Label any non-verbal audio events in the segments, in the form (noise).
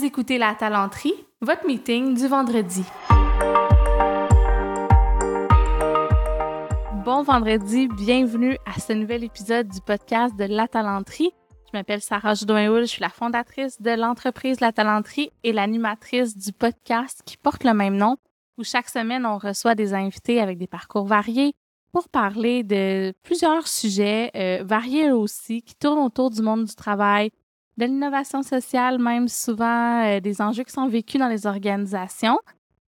Vous écoutez La Talenterie, votre meeting du vendredi. Bon vendredi, bienvenue à ce nouvel épisode du podcast de La Talenterie. Je m'appelle Sarah Jodoin-Houl, je suis la fondatrice de l'entreprise La Talenterie et l'animatrice du podcast qui porte le même nom, où chaque semaine on reçoit des invités avec des parcours variés pour parler de plusieurs sujets euh, variés aussi qui tournent autour du monde du travail, de l'innovation sociale, même souvent euh, des enjeux qui sont vécus dans les organisations.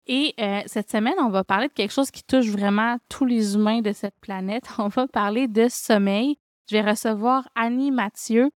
Et euh, cette semaine, on va parler de quelque chose qui touche vraiment tous les humains de cette planète. (laughs) On va parler de sommeil. Je vais recevoir Annie Mathieu,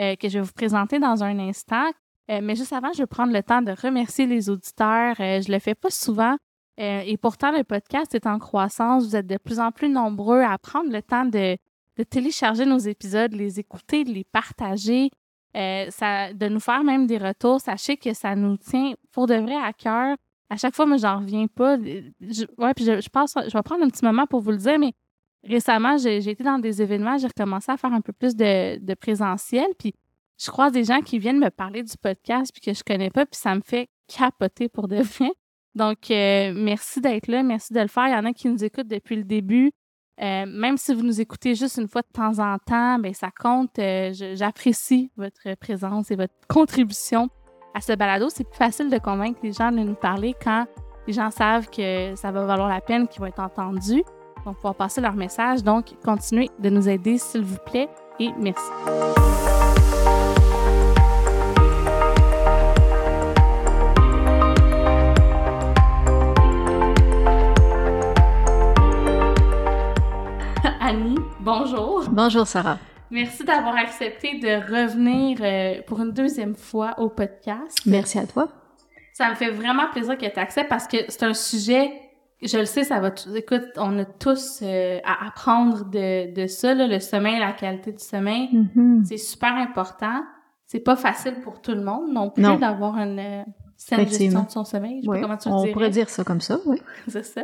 euh, que je vais vous présenter dans un instant. mais juste avant, je vais prendre le temps de remercier les auditeurs. je le fais pas souvent. et pourtant, le podcast est en croissance. Vous êtes de plus en plus nombreux à prendre le temps de, de télécharger nos épisodes, les écouter, les partager. Euh, ça, de nous faire même des retours. Sachez que ça nous tient pour de vrai à cœur. À chaque fois, moi, j'en reviens pas. Je, ouais, puis je, je, je vais prendre un petit moment pour vous le dire, mais récemment, j'ai été dans des événements, j'ai recommencé à faire un peu plus de, de présentiel, puis je croise des gens qui viennent me parler du podcast puis que je connais pas, puis ça me fait capoter pour de vrai. Donc, euh, merci d'être là, merci de le faire. Il y en a qui nous écoutent depuis le début. Euh, même si vous nous écoutez juste une fois de temps en temps, ben ça compte. Euh, j'apprécie votre présence et votre contribution à ce balado. C'est plus facile de convaincre les gens de nous parler quand les gens savent que ça va valoir la peine, qu'ils vont être entendus, vont pouvoir passer leur message. Donc, continuez de nous aider, s'il vous plaît, et merci. Bonjour. Bonjour Sarah. Merci d'avoir accepté de revenir euh, pour une deuxième fois au podcast. Merci à toi. Ça me fait vraiment plaisir que tu acceptes parce que c'est un sujet, je le sais, ça va... Écoute, on a tous euh, à apprendre de, de ça, le sommeil, la qualité du sommeil. Mm-hmm. C'est super important. C'est pas facile pour tout le monde non plus d'avoir une euh, saine gestion de son sommeil. Je sais pas comment tu on pourrait dire ça comme ça, oui. (laughs) c'est ça.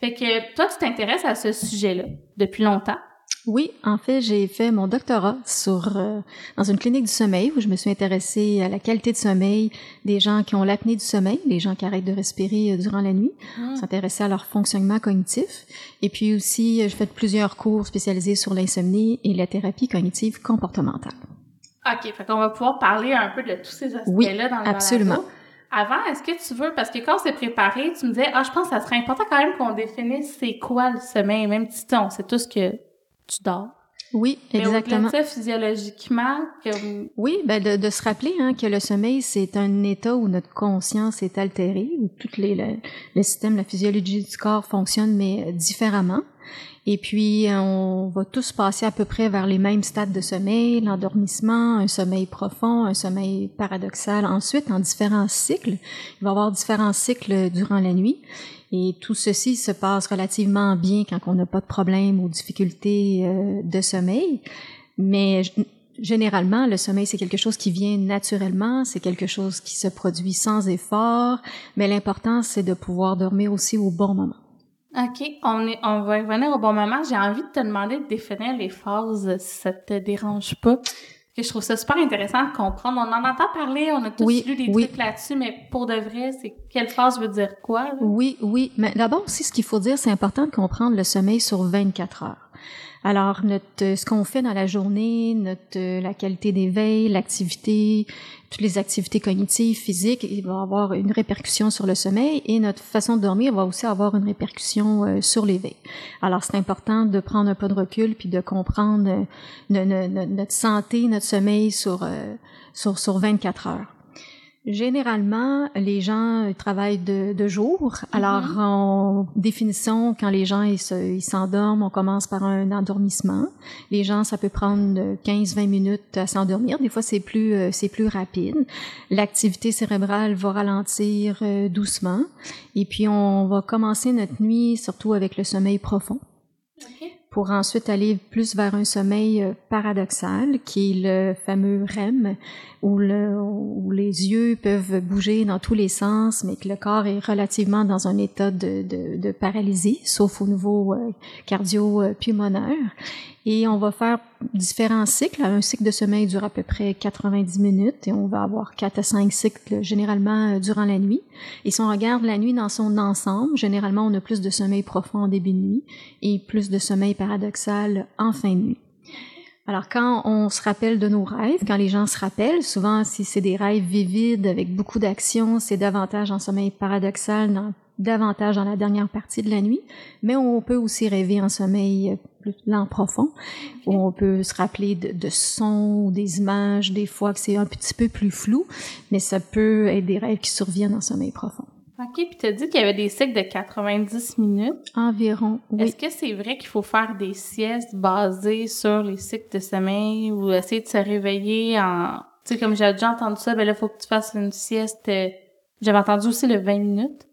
Fait que toi, tu t'intéresses à ce sujet-là depuis longtemps. Oui, en fait, j'ai fait mon doctorat sur euh, dans une clinique du sommeil où je me suis intéressée à la qualité de sommeil des gens qui ont l'apnée du sommeil, les gens qui arrêtent de respirer euh, durant la nuit, mmh. s'intéresser à leur fonctionnement cognitif. Et puis aussi, j'ai fait plusieurs cours spécialisés sur l'insomnie et la thérapie cognitive comportementale. OK, fait qu'on va pouvoir parler un peu de tous ces aspects-là dans le absolument. Avant, est-ce que tu veux, parce que quand on s'est préparé, tu me disais, ah, je pense que ça serait important quand même qu'on définisse c'est quoi le sommeil, même si on sait tous que tu dors. Oui, exactement. Mais ça, physiologiquement, que... Oui, ben de, de, se rappeler hein, que le sommeil, c'est un état où notre conscience est altérée, où tout les, le, le système, la physiologie du corps fonctionne, mais différemment. Et puis, on va tous passer à peu près vers les mêmes stades de sommeil, l'endormissement, un sommeil profond, un sommeil paradoxal. Ensuite, en différents cycles, il va y avoir différents cycles durant la nuit. Et tout ceci se passe relativement bien quand on n'a pas de problème ou difficultés euh, de sommeil. Mais généralement, le sommeil, c'est quelque chose qui vient naturellement, c'est quelque chose qui se produit sans effort, mais l'important, c'est de pouvoir dormir aussi au bon moment. OK, on, est, on va revenir au bon moment. J'ai envie de te demander de définir les phases si ça te dérange pas. Que je trouve ça super intéressant de comprendre. On en entend parler, on a tous lu des trucs là-dessus, mais pour de vrai, c'est quelle phase veut dire quoi? Oui, oui. Mais d'abord aussi, ce qu'il faut dire, c'est important de comprendre le sommeil sur 24 heures. Alors, notre, ce qu'on fait dans la journée, notre, la qualité d'éveil, l'activité, toutes les activités cognitives, physiques, il va avoir une répercussion sur le sommeil et notre façon de dormir va aussi avoir une répercussion euh, sur l'éveil. Alors, c'est important de prendre un peu de recul puis de comprendre euh, notre santé, notre sommeil sur, euh, sur, sur 24 heures. Généralement, les gens travaillent de, de jour. Alors, mm-hmm. en définition, quand les gens ils s'endorment, on commence par un endormissement. Les gens, ça peut prendre 15-20 minutes à s'endormir. Des fois, c'est plus euh, c'est plus rapide. L'activité cérébrale va ralentir euh, doucement. Et puis, on va commencer notre nuit surtout avec le sommeil profond pour ensuite aller plus vers un sommeil euh, paradoxal, qui est le fameux REM, où, le, où les yeux peuvent bouger dans tous les sens, mais que le corps est relativement dans un état de, de, de paralysie, sauf au niveau euh, cardio-pulmonaire. Et on va faire différents cycles. Un cycle de sommeil dure à peu près 90 minutes et on va avoir 4 à 5 cycles généralement euh, durant la nuit. Et si on regarde la nuit dans son ensemble, généralement on a plus de sommeil profond en début de nuit et plus de sommeil paradoxal en fin de nuit. Alors, quand on se rappelle de nos rêves, quand les gens se rappellent, souvent, si c'est des rêves vivides avec beaucoup d'action, c'est davantage en sommeil paradoxal, dans, davantage dans la dernière partie de la nuit. Mais on peut aussi rêver en sommeil euh, plus lent profond, où on peut se rappeler de, de sons des images, des fois que c'est un petit peu plus flou, mais ça peut être des rêves qui surviennent en sommeil profond. OK, puis tu as dit qu'il y avait des cycles de 90 minutes. Environ, oui. Est-ce que c'est vrai qu'il faut faire des siestes basées sur les cycles de sommeil ou essayer de se réveiller en... Tu sais, comme j'ai déjà entendu ça, ben là, il faut que tu fasses une sieste... Euh, j'avais entendu aussi le 20 minutes.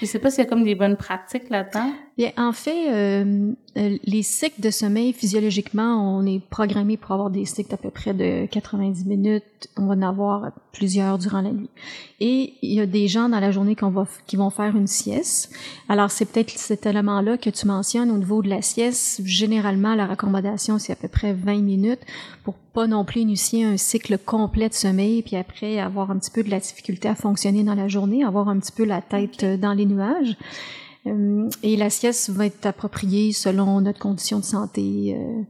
Je sais pas s'il y a comme des bonnes pratiques là-dedans. Bien, en fait, euh, euh, les cycles de sommeil, physiologiquement, on est programmé pour avoir des cycles d'à peu près de 90 minutes. On va en avoir plusieurs durant la nuit. Et il y a des gens dans la journée qu'on va, qui vont faire une sieste. Alors, c'est peut-être cet élément-là que tu mentionnes au niveau de la sieste. Généralement, la recommandation, c'est à peu près 20 minutes pour pas non plus initier un cycle complet de sommeil, puis après avoir un petit peu de la difficulté à fonctionner dans la journée, avoir un petit peu la tête dans les nuages. Euh, et la sieste va être appropriée selon notre condition de santé, euh,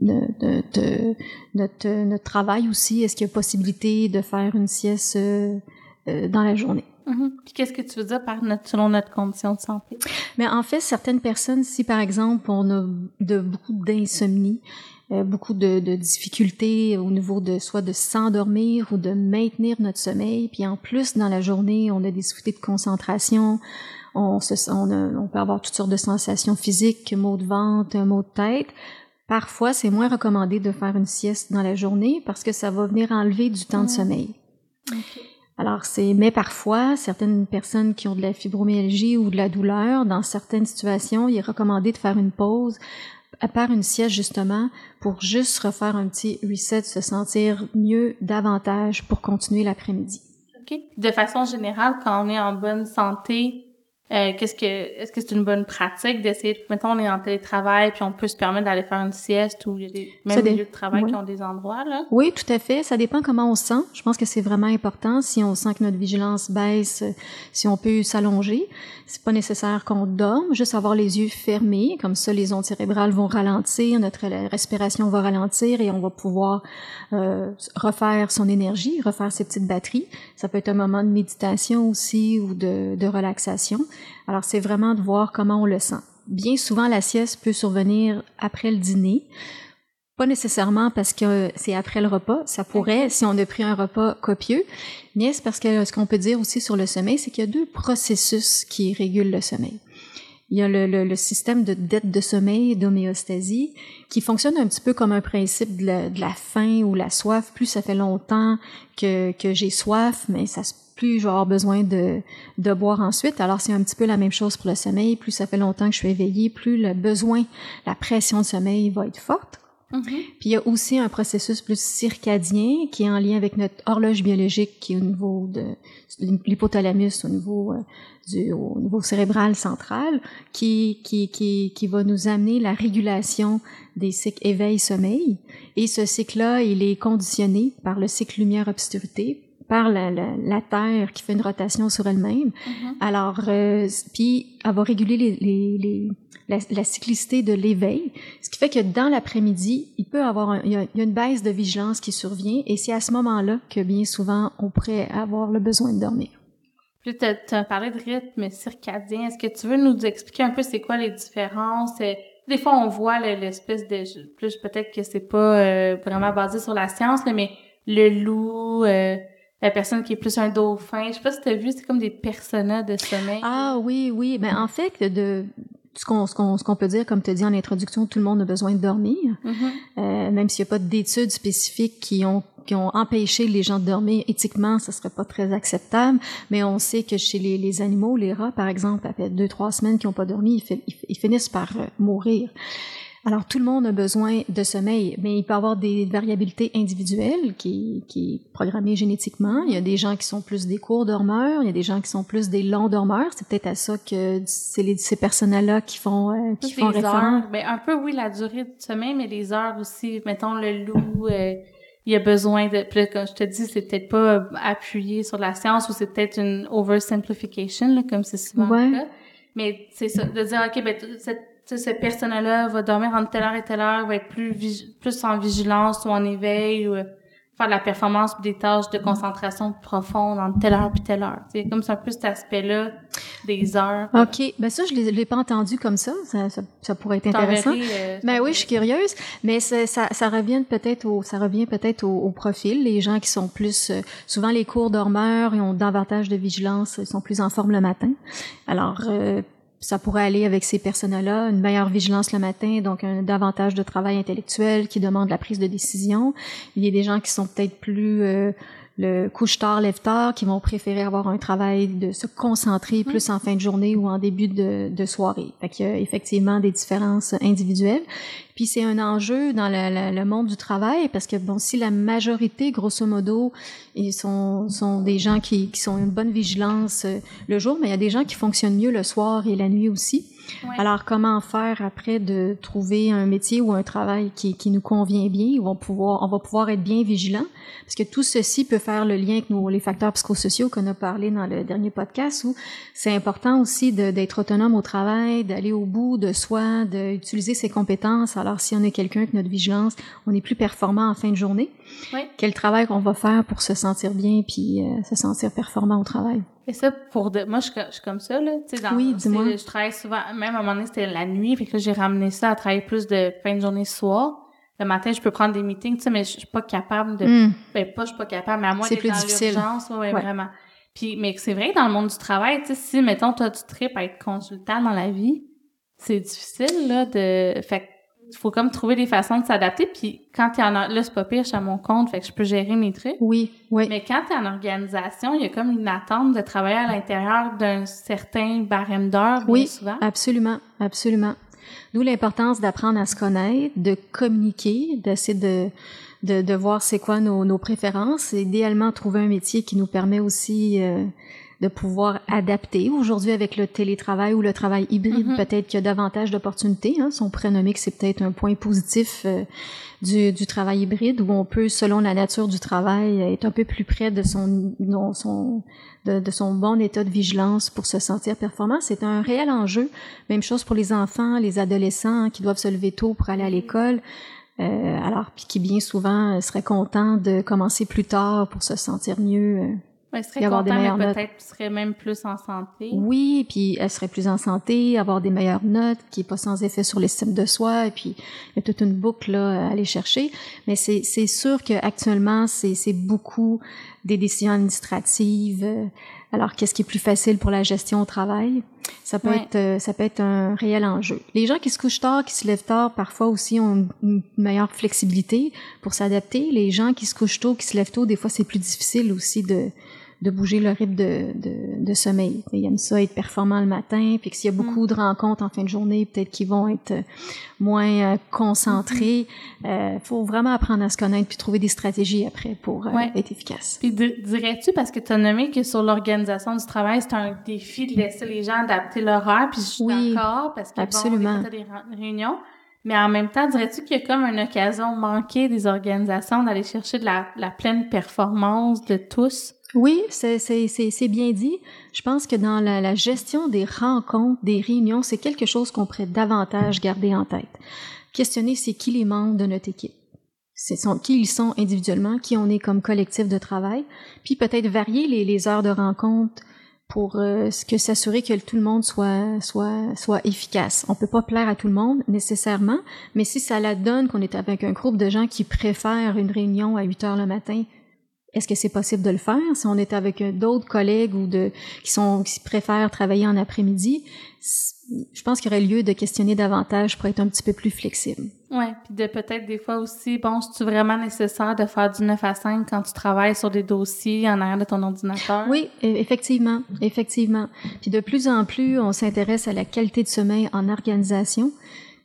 de, de, notre, notre travail aussi. Est-ce qu'il y a possibilité de faire une sieste euh, dans la journée? Mm-hmm. Puis qu'est-ce que tu veux dire par notre, selon notre condition de santé? Mais en fait, certaines personnes, si par exemple on a de beaucoup d'insomnie, beaucoup de, de, difficultés au niveau de soit de s'endormir ou de maintenir notre sommeil, puis en plus dans la journée, on a des difficultés de concentration, on, se, on, on, peut avoir toutes sortes de sensations physiques, maux de ventre, maux de tête. Parfois, c'est moins recommandé de faire une sieste dans la journée parce que ça va venir enlever du temps de sommeil. Alors, c'est, mais parfois, certaines personnes qui ont de la fibromyalgie ou de la douleur, dans certaines situations, il est recommandé de faire une pause, à part une sieste justement, pour juste refaire un petit reset, se sentir mieux davantage pour continuer l'après-midi. OK. De façon générale, quand on est en bonne santé, euh, qu'est-ce que est-ce que c'est une bonne pratique d'essayer de mettons on est en télétravail puis on peut se permettre d'aller faire une sieste ou il y a des même lieux de travail qui ont des endroits là? Oui, tout à fait, ça dépend comment on se sent. Je pense que c'est vraiment important si on sent que notre vigilance baisse, si on peut s'allonger, c'est pas nécessaire qu'on dorme, juste avoir les yeux fermés comme ça les ondes cérébrales vont ralentir, notre respiration va ralentir et on va pouvoir euh, refaire son énergie, refaire ses petites batteries. Ça peut être un moment de méditation aussi ou de, de relaxation. Alors, c'est vraiment de voir comment on le sent. Bien souvent, la sieste peut survenir après le dîner. Pas nécessairement parce que c'est après le repas. Ça pourrait si on a pris un repas copieux. Mais c'est parce que ce qu'on peut dire aussi sur le sommeil, c'est qu'il y a deux processus qui régulent le sommeil. Il y a le, système de dette de sommeil, d'homéostasie, qui fonctionne un petit peu comme un principe de la, de la faim ou la soif. Plus ça fait longtemps que, que j'ai soif, mais ça se plus je vais avoir besoin de, de boire ensuite. Alors, c'est un petit peu la même chose pour le sommeil. Plus ça fait longtemps que je suis éveillée, plus le besoin, la pression de sommeil va être forte. Mm-hmm. Puis il y a aussi un processus plus circadien qui est en lien avec notre horloge biologique qui est au niveau de l'hypothalamus, au niveau euh, du au niveau cérébral central, qui, qui, qui, qui va nous amener la régulation des cycles éveil-sommeil. Et ce cycle-là, il est conditionné par le cycle lumière-obscurité, par la, la, la, Terre qui fait une rotation sur elle-même. Mm-hmm. Alors, euh, puis elle va réguler les, les, les la, la, cyclicité de l'éveil, ce qui fait que dans l'après-midi, il peut avoir un, il, y a, il y a une baisse de vigilance qui survient, et c'est à ce moment-là que bien souvent on pourrait avoir le besoin de dormir. Puis tu as, parlé de rythme circadien. Est-ce que tu veux nous expliquer un peu c'est quoi les différences? Des fois, on voit l'espèce de... Plus peut-être que c'est pas euh, vraiment basé sur la science, mais le loup, euh, la personne qui est plus un dauphin. Je sais pas si tu as vu, c'est comme des personnages de sommeil. Ah oui, oui. Ben en fait, de ce qu'on ce qu'on ce qu'on peut dire, comme tu as dit en introduction, tout le monde a besoin de dormir, mm-hmm. euh, même s'il n'y a pas d'études spécifiques qui ont qui ont empêché les gens de dormir. Éthiquement, ce serait pas très acceptable, mais on sait que chez les, les animaux, les rats, par exemple, après deux trois semaines qu'ils n'ont pas dormi, ils, ils, finissent par euh, mourir. Alors, tout le monde a besoin de sommeil, mais il peut y avoir des variabilités individuelles qui, qui est programmée génétiquement. Il y a des gens qui sont plus des courts dormeurs, il y a des gens qui sont plus des longs dormeurs. C'est peut-être à ça que c'est ces personnes-là qui font, euh, qui font référence. Ben, un peu, oui, la durée du sommeil, mais les heures aussi. Mettons, le loup, euh, il a besoin de... Puis comme je te dis, c'est peut-être pas appuyé sur la science ou c'est peut-être une oversimplification, là, comme c'est souvent ouais. Mais c'est ça, de dire, OK, ben, cette cette personne-là va dormir entre telle heure et telle heure, va être plus plus en vigilance ou en éveil ou euh, faire de la performance ou des tâches de concentration profonde entre telle heure puis telle heure. C'est comme ça un peu cet aspect-là des heures. OK. Ben ça, je l'ai, l'ai pas entendu comme ça. Ça, ça, pourrait être intéressant. Euh, ben oui, je suis curieuse. Mais ça, ça, revient peut-être au, ça revient peut-être au, profil. Les gens qui sont plus, euh, souvent les cours dormeurs, ils ont davantage de vigilance, ils sont plus en forme le matin. Alors, ça pourrait aller avec ces personnes-là, une meilleure vigilance le matin, donc un davantage de travail intellectuel qui demande la prise de décision. Il y a des gens qui sont peut-être plus euh, le couche-tard, lève-tard, qui vont préférer avoir un travail de se concentrer plus en fin de journée ou en début de, de soirée. Fait qu'il y a effectivement des différences individuelles. Puis c'est un enjeu dans le, monde du travail parce que bon, si la majorité, grosso modo, ils sont, sont des gens qui, qui sont une bonne vigilance euh, le jour, mais il y a des gens qui fonctionnent mieux le soir et la nuit aussi. Alors, comment faire après de trouver un métier ou un travail qui, qui nous convient bien? On va, pouvoir, on va pouvoir être bien vigilant parce que tout ceci peut faire le lien avec nos, les facteurs psychosociaux qu'on a parlé dans le dernier podcast où c'est important aussi d'être autonome au travail, d'aller au bout de soi, d'utiliser ses compétences. Alors, si on est quelqu'un que notre vigilance, on est plus performant en fin de journée, quel travail qu'on va faire pour se sentir bien puis euh, se sentir performant au travail? Et ça, pour de... moi, je, suis comme ça, là. Tu sais, dans, oui, dis-moi. Je travaille souvent, même à un moment donné, c'était la nuit, fait que j'ai ramené ça à travailler plus de fin de journée soir. Le matin, je peux prendre des meetings, tu sais, mais je suis pas capable de... Hmm. Ben, pas je suis pas capable, mais à moi, c'est plus dans difficile. ouais, vraiment. Puis, mais c'est vrai, dans le monde du travail, tu sais, si, mettons, toi, tu tripes à être consultant dans la vie, c'est difficile, là, de... Fait faut comme trouver des façons de s'adapter. Puis quand il y en a, là, c'est pas pire, je suis à mon compte, fait que je peux gérer mes trucs. Oui, oui. Mais quand tu es en organisation, il y a comme une attente de travailler à l'intérieur d'un certain barème d'heures, oui, souvent. absolument, absolument. D'où l'importance d'apprendre à se connaître, de communiquer, d'essayer de, de, de voir c'est quoi nos, nos préférences, et idéalement trouver un métier qui nous permet aussi euh, de pouvoir adapter. Aujourd'hui, avec le télétravail ou le travail hybride, mm-hmm. peut-être qu'il y a davantage d'opportunités. Hein. Son prénommé que c'est peut-être un point positif euh, du, du, travail hybride où on peut, selon la nature du travail, être un peu plus près de son, son de, de, son bon état de vigilance pour se sentir performant. C'est un réel enjeu. Même chose pour les enfants, les adolescents hein, qui doivent se lever tôt pour aller à l'école. Euh, alors, puis qui bien souvent euh, seraient contents de commencer plus tard pour se sentir mieux. Euh, Ouais, serait meilleures notes. Peut-être serait même plus en santé. Oui, puis elle serait plus en santé, avoir des meilleures notes, qui est pas sans effet sur l'estime de soi, et puis il y a toute une boucle là à aller chercher. Mais c'est c'est sûr que actuellement c'est c'est beaucoup des décisions administratives. Alors qu'est-ce qui est plus facile pour la gestion au travail? Ça peut être euh, ça peut être un réel enjeu. Les gens qui se couchent tard, qui se lèvent tard, parfois aussi ont une meilleure flexibilité pour s'adapter. Les gens qui se couchent tôt, qui se lèvent tôt, des fois c'est plus difficile aussi de de bouger le rythme de, de, de, sommeil. Ils aiment ça être performant le matin, puis s'il y a beaucoup mm. de rencontres en fin de journée, peut-être qu'ils vont être euh, moins euh, concentrés. Il mm-hmm. euh, faut vraiment apprendre à se connaître puis trouver des stratégies après pour être efficace. Puis dirais-tu, parce que tu as nommé que sur l'organisation du travail, c'est un défi de laisser les gens adapter l'horaire, puis je suis oui, d'accord, parce que absolument. bon, des réunions, mais en même temps, dirais-tu qu'il y a comme une occasion manquée des organisations d'aller chercher de la, la pleine performance de tous? Oui, c'est bien dit. Je pense que dans la, la, gestion des rencontres, des réunions, c'est quelque chose qu'on pourrait davantage garder en tête. Questionner c'est qui les membres de notre équipe? Sont, qui ils sont individuellement, qui on est comme collectif de travail, puis peut-être varier les, les, heures de rencontre pour euh, que s'assurer que tout le monde soit soit soit efficace. On peut pas plaire à tout le monde nécessairement, mais si ça la donne qu'on est avec un groupe de gens qui préfèrent une réunion à 8 heures le matin est-ce que c'est possible de le faire? Si on est avec d'autres collègues ou de qui sont qui préfèrent travailler en après-midi Je pense qu'il y aurait lieu de questionner davantage pour être un petit peu plus flexible. Ouais, puis de peut-être des fois aussi, bon, c'est vraiment nécessaire de faire du 9 à 5 quand tu travailles sur des dossiers en arrière de ton ordinateur? Oui, e, effectivement, effectivement. Puis de plus en plus, on s'intéresse à la qualité de sommeil en organisation.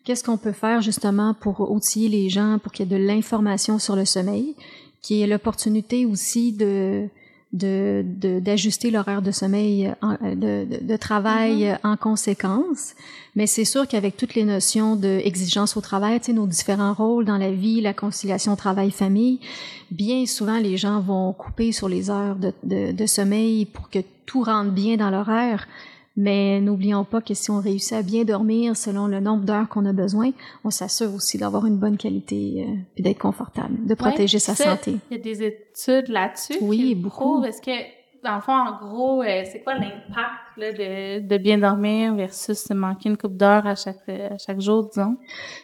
qu'est-ce qu'on peut faire justement pour outiller les gens pour qu'il y ait de l'information sur le sommeil, qui est l'opportunité aussi de de d'ajuster l'horaire de sommeil de, de, de travail mm-hmm. en conséquence mais c'est sûr qu'avec toutes les notions d'exigence au travail tu sais nos différents rôles dans la vie la conciliation travail famille bien souvent les gens vont couper sur les heures de, de, de sommeil pour que tout rentre bien dans l'horaire mais n'oublions pas que si on réussit à bien dormir selon le nombre d'heures qu'on a besoin, on s'assure aussi d'avoir une bonne qualité euh, et d'être confortable, de protéger sa santé. Il y a des études là-dessus. Oui, beaucoup. Est-ce que dans le fond, en gros, euh, c'est quoi l'impact de, de, bien dormir versus manquer une coupe d'heure à chaque, à chaque jour, disons?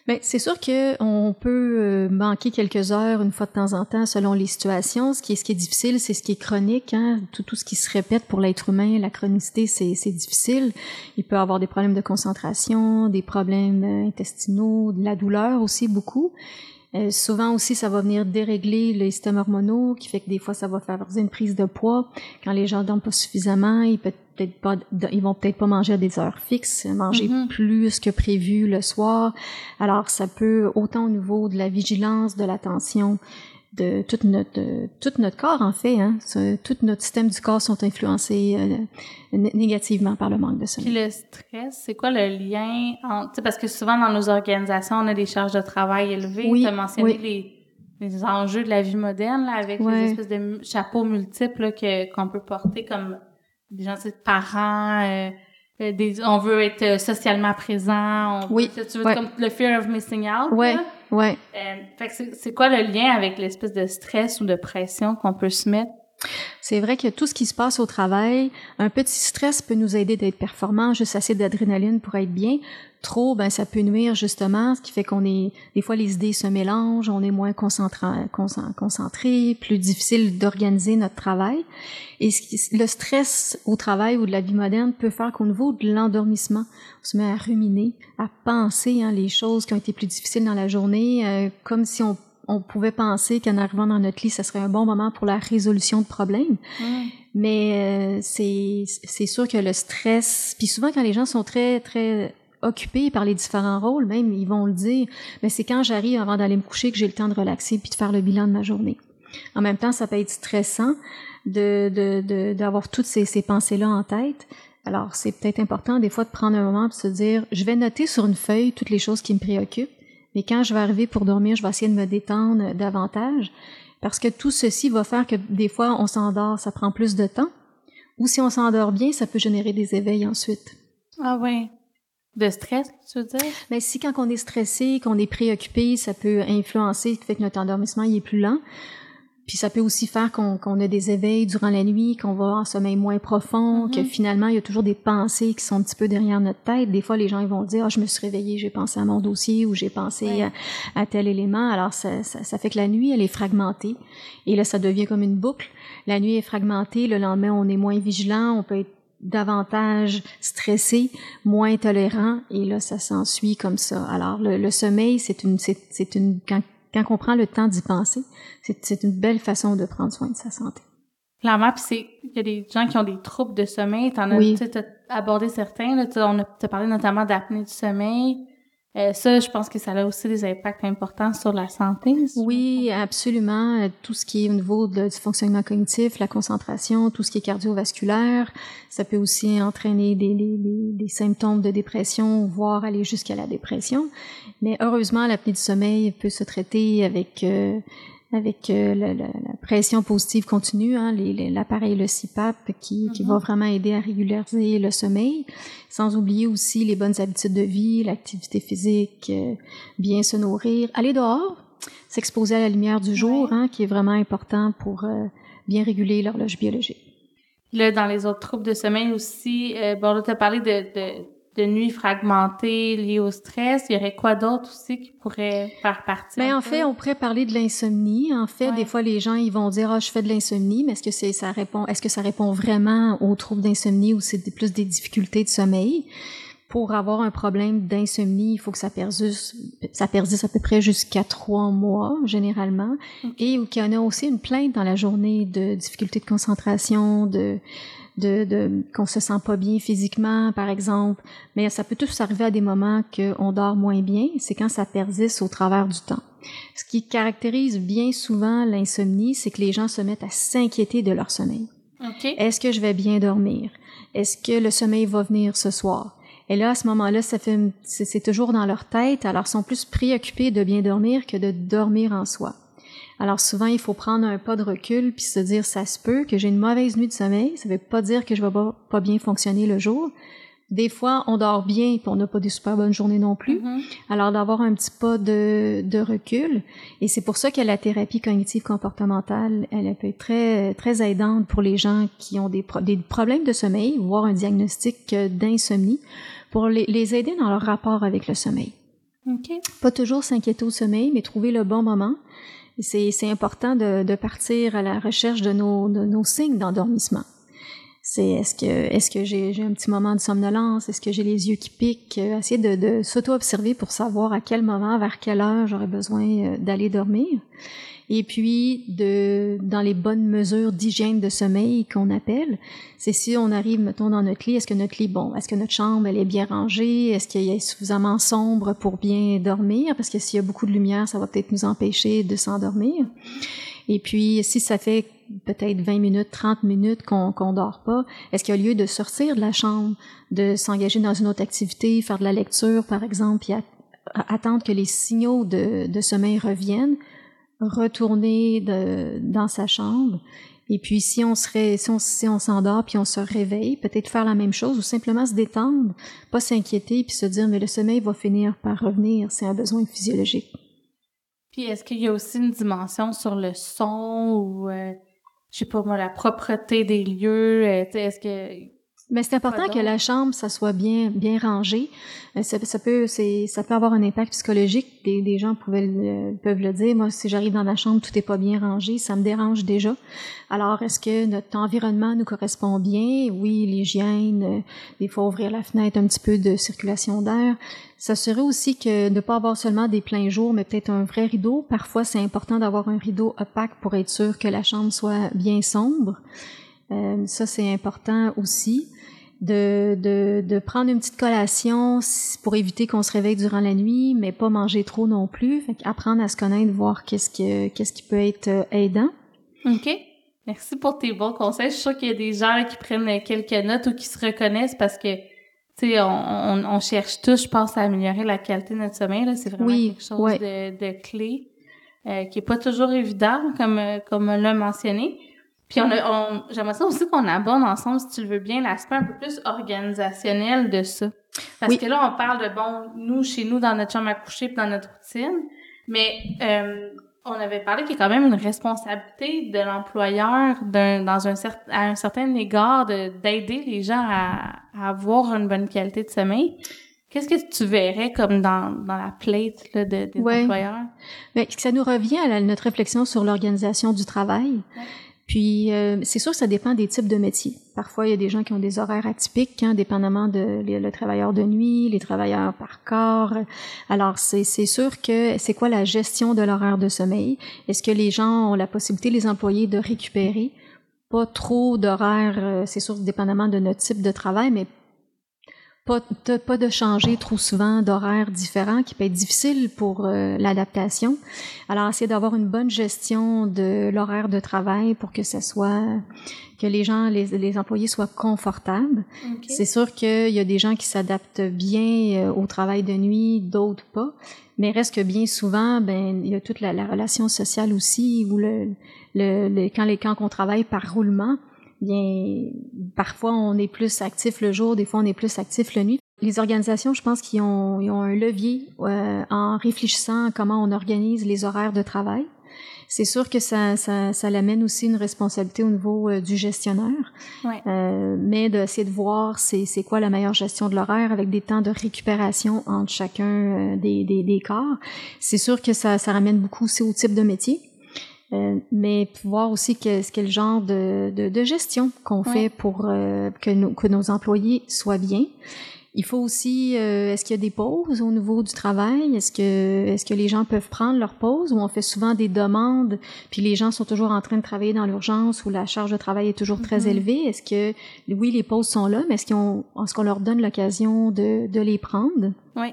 Bien, c'est sûr qu'on peut euh, manquer quelques heures une fois de temps en temps selon les situations. Ce qui est, ce qui est difficile, c'est ce qui est chronique. Hein? Tout, tout ce qui se répète pour l'être humain, la chronicité, c'est, c'est difficile. Il peut avoir des problèmes de concentration, des problèmes euh, intestinaux, de la douleur aussi beaucoup. Euh, souvent aussi, ça va venir dérégler les systèmes hormonaux, qui fait que des fois, ça va favoriser une prise de poids. Quand les gens dorment pas suffisamment, ils, peut être pas, ils vont peut-être pas manger à des heures fixes, manger mm-hmm. plus que prévu le soir. Alors, ça peut, autant au niveau de la vigilance, de l'attention, de tout notre tout notre corps en fait hein, tout notre système du corps sont influencés euh, négativement par le manque de sommeil. Puis le stress, c'est quoi le lien entre parce que souvent dans nos organisations, on a des charges de travail élevées, oui, tu as mentionné les les enjeux de la vie moderne là, avec les espèces de chapeaux multiples que qu'on peut porter comme des gens parents euh, euh, des, on veut être socialement présent, on, oui, tu veux comme le fear of missing out. Ouais. Ouais. Euh, fait que c'est quoi le lien avec l'espèce de stress ou de pression qu'on peut se mettre? C'est vrai que tout ce qui se passe au travail, un petit stress peut nous aider d'être performant, juste assez d'adrénaline pour être bien. Trop, ben ça peut nuire justement, ce qui fait qu'on est des fois les idées se mélangent, on est moins concentré, plus difficile d'organiser notre travail. Et le stress au travail ou de la vie moderne peut faire qu'au niveau de l'endormissement, on se met à ruminer, à penser hein, les choses qui ont été plus difficiles dans la journée, euh, comme si on on pouvait penser qu'en arrivant dans notre lit, ce serait un bon moment pour la résolution de problèmes. Mais euh, c'est c'est sûr que le stress, puis souvent quand les gens sont très très occupés par les différents rôles, même ils vont le dire, mais c'est quand j'arrive avant d'aller me coucher que j'ai le temps de relaxer puis de faire le bilan de ma journée. En même temps, ça peut être stressant de d'avoir de, toutes ces, ces pensées-là en tête. Alors, c'est peut-être important des fois de prendre un moment pour se dire, je vais noter sur une feuille toutes les choses qui me préoccupent mais quand je vais arriver pour dormir, je vais essayer de me détendre davantage parce que tout ceci va faire que des fois on s'endort, ça prend plus de temps. Ou si on s'endort bien, ça peut générer des éveils ensuite. Ah oui. De stress, tu veux dire? Mais si quand on est stressé, qu'on est préoccupé, ça peut influencer, fait que notre endormissement il est plus lent. Puis ça peut aussi faire qu'on a des éveils durant la nuit, qu'on va en sommeil moins profond, que mm-hmm. finalement il y a toujours des pensées qui sont un petit peu derrière notre tête. Des fois les gens ils vont dire ah je me suis réveillée, j'ai pensé à mon dossier ou j'ai pensé à, tel élément. Alors ça, ça, ça, fait que la nuit elle est fragmentée et là ça devient comme une boucle. La nuit est fragmentée, le lendemain on est moins vigilant, on peut être davantage stressé, moins tolérant, et là, ça s'ensuit comme ça. Alors, le, le sommeil, c'est une, c'est une, quand, quand on prend le temps d'y penser, c'est une belle façon de prendre soin de sa santé. Clairement, puis c'est il y a des gens qui ont des troubles de sommeil. T'en as, as abordé certains. Là, on a parlé notamment d'apnée du sommeil. Euh, ça, je pense que ça a aussi des impacts importants sur la santé. Oui, absolument. Tout ce qui est au niveau du fonctionnement cognitif, la concentration, tout ce qui est cardiovasculaire, ça peut aussi entraîner des, des, des symptômes de dépression, voire aller jusqu'à la dépression. Mais heureusement, l'apnée du sommeil peut se traiter avec euh, avec euh, la, la, pression positive continue, hein, l'appareil le CPAP qui, qui va mm-hmm. vraiment aider à régulariser le sommeil, sans oublier aussi les bonnes habitudes de vie, l'activité physique, euh, bien se nourrir, aller dehors, s'exposer à la lumière du jour, hein, qui est vraiment important pour euh, bien réguler l'horloge biologique. Là, dans les autres troubles de sommeil aussi, bon, là, tu as parlé de, de de nuits fragmentées liées au stress, il y aurait quoi d'autre aussi qui pourrait faire partie? Ben, en fait, on pourrait parler de l'insomnie. En fait, des fois, les gens, ils vont dire, ah, je fais de l'insomnie, mais est-ce que c'est, ça répond, est-ce que ça répond vraiment aux troubles d'insomnie ou c'est plus des difficultés de sommeil? Pour avoir un problème d'insomnie, il faut que ça persiste, ça persiste à peu près jusqu'à trois mois, généralement. Et qu'il y en a aussi une plainte dans la journée de difficultés de concentration, de, de, de qu'on se sent pas bien physiquement, par exemple. Mais ça peut tous arriver à des moments qu'on dort moins bien. C'est quand ça persiste au travers du temps. Ce qui caractérise bien souvent l'insomnie, c'est que les gens se mettent à s'inquiéter de leur sommeil. Est-ce que je vais bien dormir? Est-ce que le sommeil va venir ce soir? Et là, à ce moment-là, ça fait, c'est toujours dans leur tête. Alors, ils sont plus préoccupés de bien dormir que de dormir en soi. Alors souvent, il faut prendre un pas de recul puis se dire ça se peut que j'ai une mauvaise nuit de sommeil, ça veut pas dire que je vais pas, bien fonctionner le jour. Des fois, on dort bien puis on n'a pas des super bonnes journées non plus. Mm-hmm. Alors d'avoir un petit pas de, de recul et c'est pour ça que la thérapie cognitive comportementale, elle peut être très très aidante pour les gens qui ont des, des problèmes de sommeil, voire un diagnostic d'insomnie pour les, les aider dans leur rapport avec le sommeil. Okay. Pas toujours s'inquiéter au sommeil, mais trouver le bon moment c'est important de, partir à la recherche de nos, signes d'endormissement. C'est est-ce que est-ce que j'ai un petit moment de somnolence, est-ce que j'ai les yeux qui piquent, essayer de, de s'auto-observer pour savoir à quel moment, vers quelle heure j'aurais besoin euh, d'aller dormir et puis de dans les bonnes mesures d'hygiène de sommeil qu'on appelle, c'est si on arrive mettons dans notre lit, est-ce que notre lit bon, est-ce que notre chambre elle est bien rangée, est-ce qu'il est suffisamment sombre pour bien dormir? Parce que s'il y a beaucoup de lumière, ça va peut-être nous empêcher de s'endormir. Et puis si ça fait peut-être 20 minutes, 30 minutes qu'on qu'on dort pas, est-ce qu'il y a lieu de sortir de la chambre, de s'engager dans une autre activité, faire de la lecture par exemple, puis attendre que les signaux de, de sommeil reviennent? Retourner de, dans sa chambre. Et puis si on serait, si on, si on s'endort puis on se réveille, peut-être faire la même chose ou simplement se détendre, pas s'inquiéter puis se dire mais le sommeil va finir par revenir, c'est un besoin physiologique. Puis est-ce qu'il y a aussi une dimension sur le son ou euh, je sais pas moi la propreté des lieux, euh, est-ce que mais c'est important que la chambre, ça soit bien bien rangé. Euh, ça, ça peut c'est ça peut avoir un impact psychologique. Des, des gens peuvent peuvent le dire. Moi, si j'arrive dans ma chambre, tout est pas bien rangé, ça me dérange déjà. Alors, est-ce que notre environnement nous correspond bien? Oui, l'hygiène, euh, des fois ouvrir la fenêtre, un petit peu de circulation d'air. Ça serait aussi que de pas avoir seulement des pleins jours, mais peut-être un vrai rideau. Parfois, c'est important d'avoir un rideau opaque pour être sûr que la chambre soit bien sombre. Euh, ça, c'est important aussi de, de, de, prendre une petite collation pour éviter qu'on se réveille durant la nuit, mais pas manger trop non plus. Fait apprendre à se connaître, voir qu'est-ce que qu'est-ce qui peut être euh, aidant. OK. Merci pour tes bons conseils. Je suis sûre qu'il y a des gens qui prennent quelques notes ou qui se reconnaissent parce que tu sais, on, on, cherche tous, je pense, à améliorer la qualité de notre sommeil. C'est vraiment quelque chose de, de, clé euh, qui est pas toujours évident, comme euh, comme l'a mentionné. Puis on, on j'aimerais ça aussi qu'on aborde ensemble, si tu le veux bien, l'aspect un peu plus organisationnel de ça. Parce que là, on parle de, bon, nous, chez nous, dans notre chambre à coucher, puis dans notre routine, mais euh, on avait parlé qu'il y a quand même une responsabilité de l'employeur dans un certain à un certain égard d'aider les gens à, avoir une bonne qualité de sommeil. Qu'est-ce que tu verrais comme dans, dans la plate là, de, des employeurs? Bien, ça nous revient à notre réflexion sur l'organisation du travail. Puis, euh, c'est sûr que ça dépend des types de métiers. Parfois, il y a des gens qui ont des horaires atypiques, hein, dépendamment de le travailleur de nuit, les travailleurs par corps. Alors, c'est sûr que c'est quoi la gestion de l'horaire de sommeil? Est-ce que les gens ont la possibilité, les employés, de récupérer? Pas trop d'horaires, euh, c'est sûr, dépendamment de notre type de travail, mais pas, pas de changer trop souvent d'horaires différents qui peut être difficile pour euh, l'adaptation. Alors, essayer d'avoir une bonne gestion de l'horaire de travail pour que ça soit que les gens, les, les employés soient confortables. C'est sûr qu'il y a des gens qui s'adaptent bien euh, au travail de nuit, d'autres pas. Mais reste que bien souvent, ben il y a toute la, la relation sociale aussi, où le, le, le quand les quand on travaille par roulement, bien, parfois on est plus actif le jour, des fois on est plus actif la nuit. Les organisations, je pense qu'ils ont, ont, un levier euh, en réfléchissant à comment on organise les horaires de travail. C'est sûr que ça, ça, ça l'amène aussi une responsabilité au niveau euh, du gestionnaire, ouais. euh, mais d'essayer de voir c'est, c'est quoi la meilleure gestion de l'horaire avec des temps de récupération entre chacun euh, des, des, des corps. C'est sûr que ça, ça ramène beaucoup aussi au type de métier. Euh, mais voir aussi que, quel genre de, de, de gestion qu'on fait pour euh, que, nos, que nos employés soient bien. Il faut aussi, euh, est-ce qu'il y a des pauses au niveau du travail? Est-ce que, est-ce que les gens peuvent prendre leur pause ou on fait souvent des demandes puis les gens sont toujours en train de travailler dans l'urgence ou la charge de travail est toujours très Mhm. élevée? Est-ce que, oui, les pauses sont là, mais est-ce qu'on, est-ce qu'on leur donne l'occasion de, de les prendre? Oui.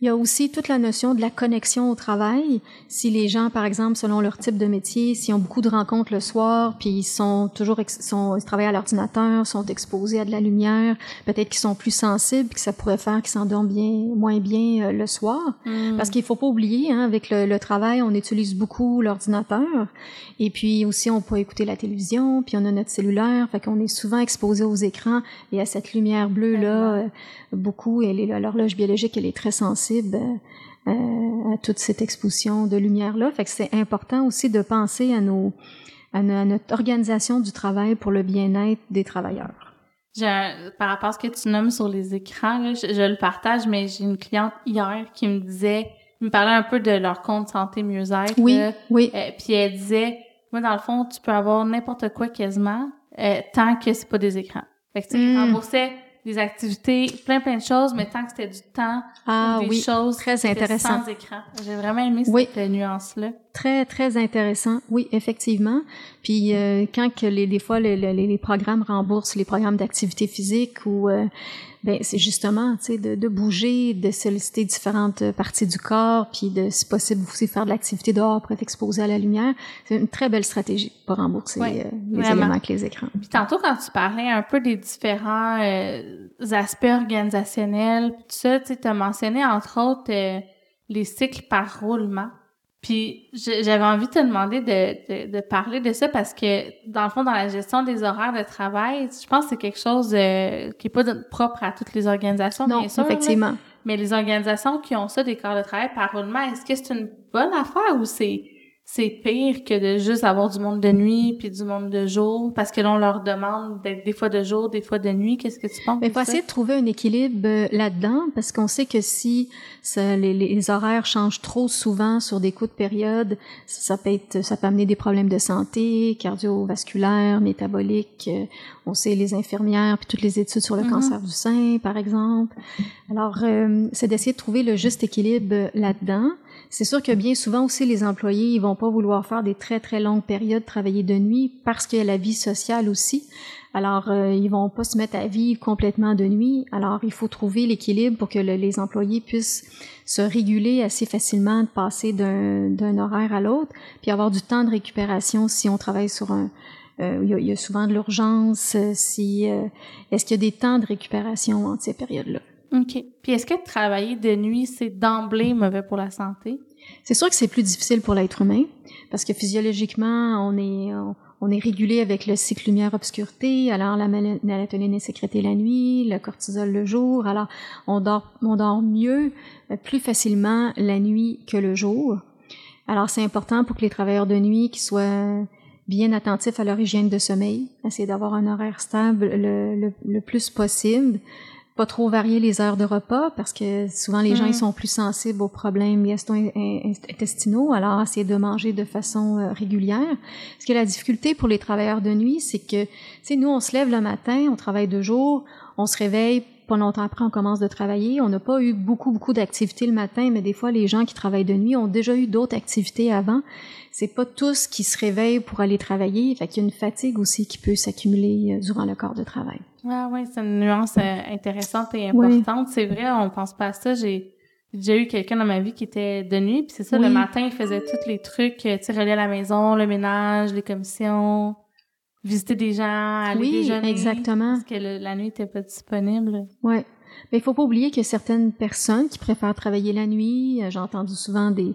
Il y a aussi toute la notion de la connexion au travail. Si les gens, par exemple, selon leur type de métier, s'ils ont beaucoup de rencontres le soir, puis ils sont toujours, sont, ils travaillent à l'ordinateur, sont exposés à de la lumière, peut-être qu'ils sont plus sensibles, que ça pourrait faire qu'ils s'endorment bien, moins bien euh, le soir. Mm. Parce qu'il faut pas oublier, hein, avec le, le travail, on utilise beaucoup l'ordinateur. Et puis aussi, on peut écouter la télévision, puis on a notre cellulaire. Fait qu'on est souvent exposé aux écrans et à cette lumière bleue-là, euh, beaucoup. Elle est, l'horloge biologique, elle est très sensible euh, euh, à toute cette exposition de lumière-là. Fait que c'est important aussi de penser à nos, à, no- à notre organisation du travail pour le bien-être des travailleurs. Un- par rapport à ce que tu nommes sur les écrans, là, je, je le partage, mais j'ai une cliente hier qui me disait, me parlait un peu de leur compte santé mieux-être. Oui, là. oui, Euh, puis elle disait, moi dans le fond, tu peux avoir n'importe quoi quasiment, euh, tant que c'est pas des écrans. Fait que tu Mm. remboursaient des activités, plein plein de choses, mais tant que c'était du temps ah des oui, choses très intéressant. sans écran. J'ai vraiment aimé Oui. cette nuance-là. Très, très intéressant. Oui, effectivement. Puis euh, quand que les, des fois les, les, les programmes remboursent les programmes d'activité physique ou euh, ben c'est justement tu sais de, de bouger, de solliciter différentes parties du corps, puis de si possible aussi faire de l'activité dehors pour être exposé à la lumière. C'est une très belle stratégie pour rembourser Oui, euh, les vraiment. éléments avec les écrans. Puis tantôt, quand tu parlais un peu des différents euh, aspects organisationnels, tout ça, tu as mentionné entre autres euh, les cycles par roulement. Puis j'avais envie de te demander de, de, de parler de ça parce que, dans le fond, dans la gestion des horaires de travail, je pense que c'est quelque chose euh, qui est pas de- propre à toutes les organisations, Non, bien sûr. là. effectivement. mais les organisations qui ont ça, des corps de travail par roulement, est-ce que c'est une bonne affaire ou c'est c'est pire que de juste avoir du monde de nuit puis du monde de jour parce que là on leur demande d'être des fois de jour, des fois de nuit. Qu'est-ce que tu penses Mais faut essayer de trouver un équilibre euh, là-dedans parce qu'on sait que si ça- les, les horaires changent trop souvent sur des coups de période, ça, peut être, ça peut amener des problèmes de santé, cardiovasculaires, métaboliques. euh, on sait les infirmières puis toutes les études sur le Mhm. cancer du sein, par exemple. Alors, euh, c'est d'essayer de trouver le juste équilibre euh, là-dedans. C'est sûr que bien souvent aussi les employés, ils vont pas vouloir faire des très très longues périodes travailler de nuit parce qu'il y a la vie sociale aussi. Alors, euh, ils vont pas se mettre à vivre complètement de nuit. Alors, il faut trouver l'équilibre pour que le- les employés puissent se réguler assez facilement, de passer d'un horaire à l'autre, puis avoir du temps de récupération si on travaille sur un... euh, il, y a, il y a souvent de l'urgence. euh, Si euh, est-ce qu'il y a des temps de récupération entre ces périodes-là? OK. Puis est-ce que travailler de nuit, c'est d'emblée mauvais pour la santé? C'est sûr que c'est plus difficile pour l'être humain parce que physiologiquement, on est on, est régulé avec le cycle lumière-obscurité. Alors la mélatonine est sécrétée la nuit, le cortisol le jour. Alors on dort on dort mieux, euh, plus facilement la nuit que le jour. Alors c'est important pour que les travailleurs de nuit qui soient bien attentifs à leur hygiène de sommeil, essayer d'avoir un horaire stable le, le, le plus possible pas trop varier les heures de repas parce que souvent les gens Mm. ils sont plus sensibles aux problèmes gastro-intestinaux, alors essayer de manger de façon euh, régulière. Parce que la difficulté pour les travailleurs de nuit, c'est que, tu sais, nous on se lève le matin, on travaille deux jours, on se réveille, pas longtemps après on commence de travailler. On n'a pas eu beaucoup beaucoup d'activités le matin, mais des fois les gens qui travaillent de nuit ont déjà eu d'autres activités avant. C'est pas tous qui se réveillent pour aller travailler, fait qu'il y a une fatigue aussi qui peut s'accumuler euh, durant le corps de travail. Ah oui, c'est une nuance euh, intéressante et importante. C'est vrai, on pense pas à ça. J'ai déjà eu quelqu'un dans ma vie qui était de nuit, puis c'est ça, le matin, il faisait tous les trucs, euh, tu sais, reliés à la maison, le ménage, les commissions, visiter des gens, aller Oui, déjeuner. exactement. Parce que le- la nuit était pas disponible. Ouais. Mais il faut pas oublier qu'il y a certaines personnes qui préfèrent travailler la nuit. Euh, J'ai entendu souvent des,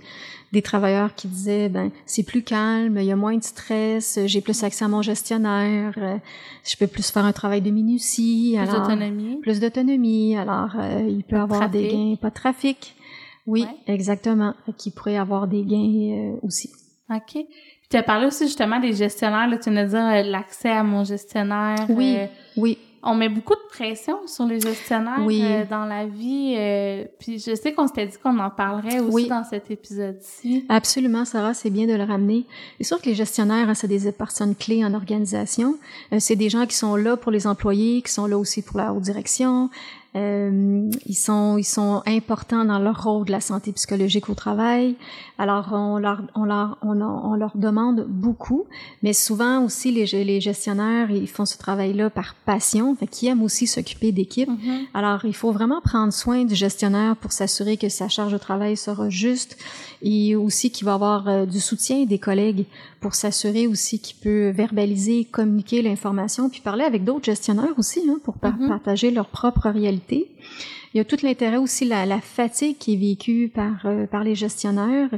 des travailleurs qui disaient ben c'est plus calme, il y a moins de stress, j'ai plus accès à mon gestionnaire, euh, je peux plus faire un travail de minutie, Plus d'autonomie. plus d'autonomie. Alors euh, il peut Pas de avoir des gains, pas de trafic. Oui, Ouais. exactement. Qui pourrait avoir des gains euh, aussi. OK. Tu as parlé aussi justement des gestionnaires, là, tu venais de dire euh, l'accès à mon gestionnaire. Oui. euh, Oui. on met beaucoup de pression sur les gestionnaires euh, dans la vie. Euh, puis je sais qu'on s'était dit qu'on en parlerait aussi dans cet épisode-ci. Absolument, Sarah, c'est bien de le ramener. C'est sûr que les gestionnaires, hein, c'est des personnes clés en organisation. C'est des gens qui sont là pour les employés, qui sont là aussi pour la haute direction. Euh, ils sont ils sont importants dans leur rôle de la santé psychologique au travail. Alors on leur on leur on, on leur demande beaucoup, mais souvent aussi les, les gestionnaires ils font ce travail-là par passion, fait qu'ils aiment aussi s'occuper d'équipe. Mm-hmm. Alors il faut vraiment prendre soin du gestionnaire pour s'assurer que sa charge de travail sera juste et aussi qu'il va avoir euh, du soutien des collègues pour s'assurer aussi qu'il peut verbaliser, communiquer l'information, puis parler avec d'autres gestionnaires aussi hein, pour mm-hmm. partager leur propre réalité. Il y a tout l'intérêt aussi la, la fatigue qui est vécue par euh, par les gestionnaires.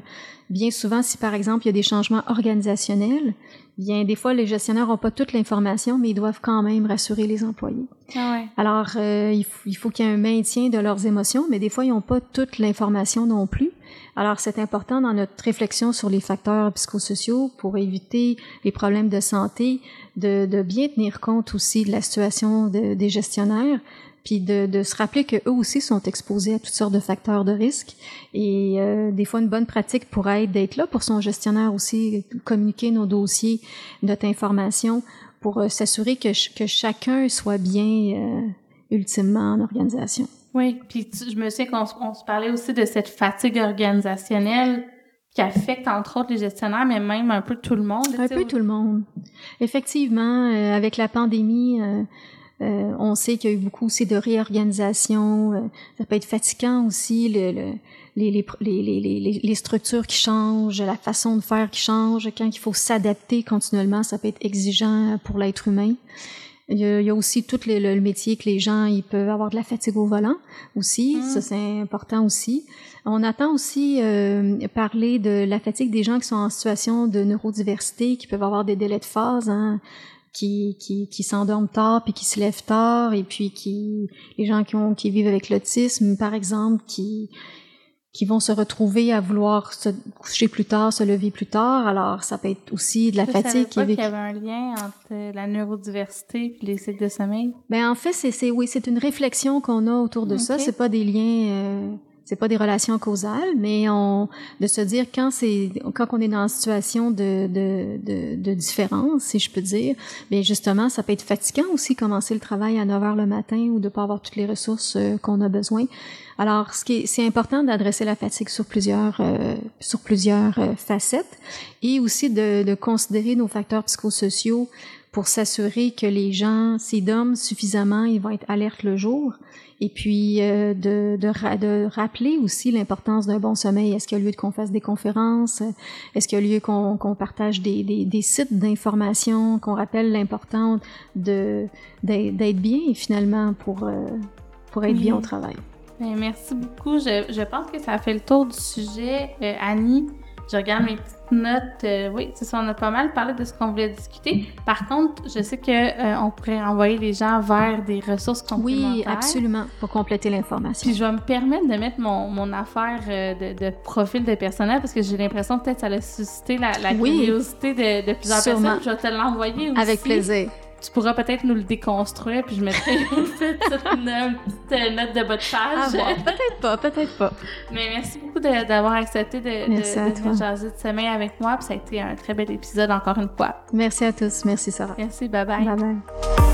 Bien souvent, si par exemple il y a des changements organisationnels, bien des fois les gestionnaires n'ont pas toute l'information, mais ils doivent quand même rassurer les employés. Ah ouais. Alors euh, il, il faut qu'il y ait un maintien de leurs émotions, mais des fois ils n'ont pas toute l'information non plus. Alors, c'est important dans notre réflexion sur les facteurs psychosociaux pour éviter les problèmes de santé, de, de bien tenir compte aussi de la situation des gestionnaires, puis de, de, se rappeler qu'eux aussi sont exposés à toutes sortes de facteurs de risque. Et euh, des fois, une bonne pratique pourrait être d'être là pour son gestionnaire aussi, communiquer nos dossiers, notre information, pour euh, s'assurer que, que chacun soit bien euh, ultimement en organisation. Oui, puis je me souviens qu'on se parlait aussi de cette fatigue organisationnelle qui affecte entre autres les gestionnaires, mais même un peu tout le monde. Un peu tout le monde. Effectivement, euh, avec la pandémie, euh, euh, on sait qu'il y a eu beaucoup aussi de réorganisation. ça peut être fatigant aussi, le, le les, les, les, les, structures qui changent, la façon de faire qui change. Quand il faut s'adapter continuellement, ça peut être exigeant pour l'être humain. Il y, a, aussi tout le, métier que les gens ils peuvent avoir de la fatigue au volant aussi. Mm. Ça, c'est important aussi. On attend aussi euh, parler de la fatigue des gens qui sont en situation de neurodiversité, qui peuvent avoir des délais de phase, hein, qui, qui, qui s'endorment tard puis qui se lèvent tard, et puis qui les gens qui ont qui vivent avec l'autisme, par exemple, qui qui vont se retrouver à vouloir se coucher plus tard, se lever plus tard. Alors, ça peut être aussi de la fatigue. qui qu'il y avait un lien entre la neurodiversité et les cycles de sommeil. Ben en fait, c'est oui, c'est une réflexion qu'on a autour de ça. C'est pas des liens. Euh, c'est pas des relations causales, mais on de se dire quand c'est quand on est dans une situation de, de, de, de différence, si je peux dire, bien justement, ça peut être fatigant aussi commencer le travail à 9 heures le matin ou de pas avoir toutes les ressources euh, qu'on a besoin. Alors, ce qui c'est important d'adresser la fatigue sur plusieurs euh, sur plusieurs euh, facettes et aussi de, de considérer nos facteurs psychosociaux pour s'assurer que les gens s'y dorment suffisamment, ils vont être alertes le jour. Et puis euh, de, de, de, rappeler aussi l'importance d'un bon sommeil. Est-ce qu'il y a lieu qu'on fasse des conférences? Est-ce qu'il y a lieu qu'on qu'on partage des, des, des sites d'information, qu'on rappelle l'importance d'être bien finalement pour, euh, pour être bien au travail? Bien, merci beaucoup. Je, je, pense que ça a fait le tour du sujet. Euh, Annie, je regarde mes petites notes. Euh, oui, c'est ça, on a pas mal parlé de ce qu'on voulait discuter. Par contre, je sais que euh, on pourrait envoyer les gens vers des ressources complémentaires. Oui, absolument, pour compléter l'information. Puis je vais me permettre de mettre mon, mon affaire euh, de, de, profil de personnel parce que j'ai l'impression peut-être que ça a suscité la, la curiosité de, de plusieurs personnes. Je vais te l'envoyer aussi. Avec plaisir tu pourras peut-être nous le déconstruire, puis je mettrai une (laughs) petite, note de bas de page. peut-être pas, peut-être pas. Mais merci beaucoup d'avoir accepté de, merci de, de, jaser de sommeil avec moi, puis ça a été un très bel épisode encore une fois. Merci à tous, merci Sarah. Merci, bye bye. Bye bye.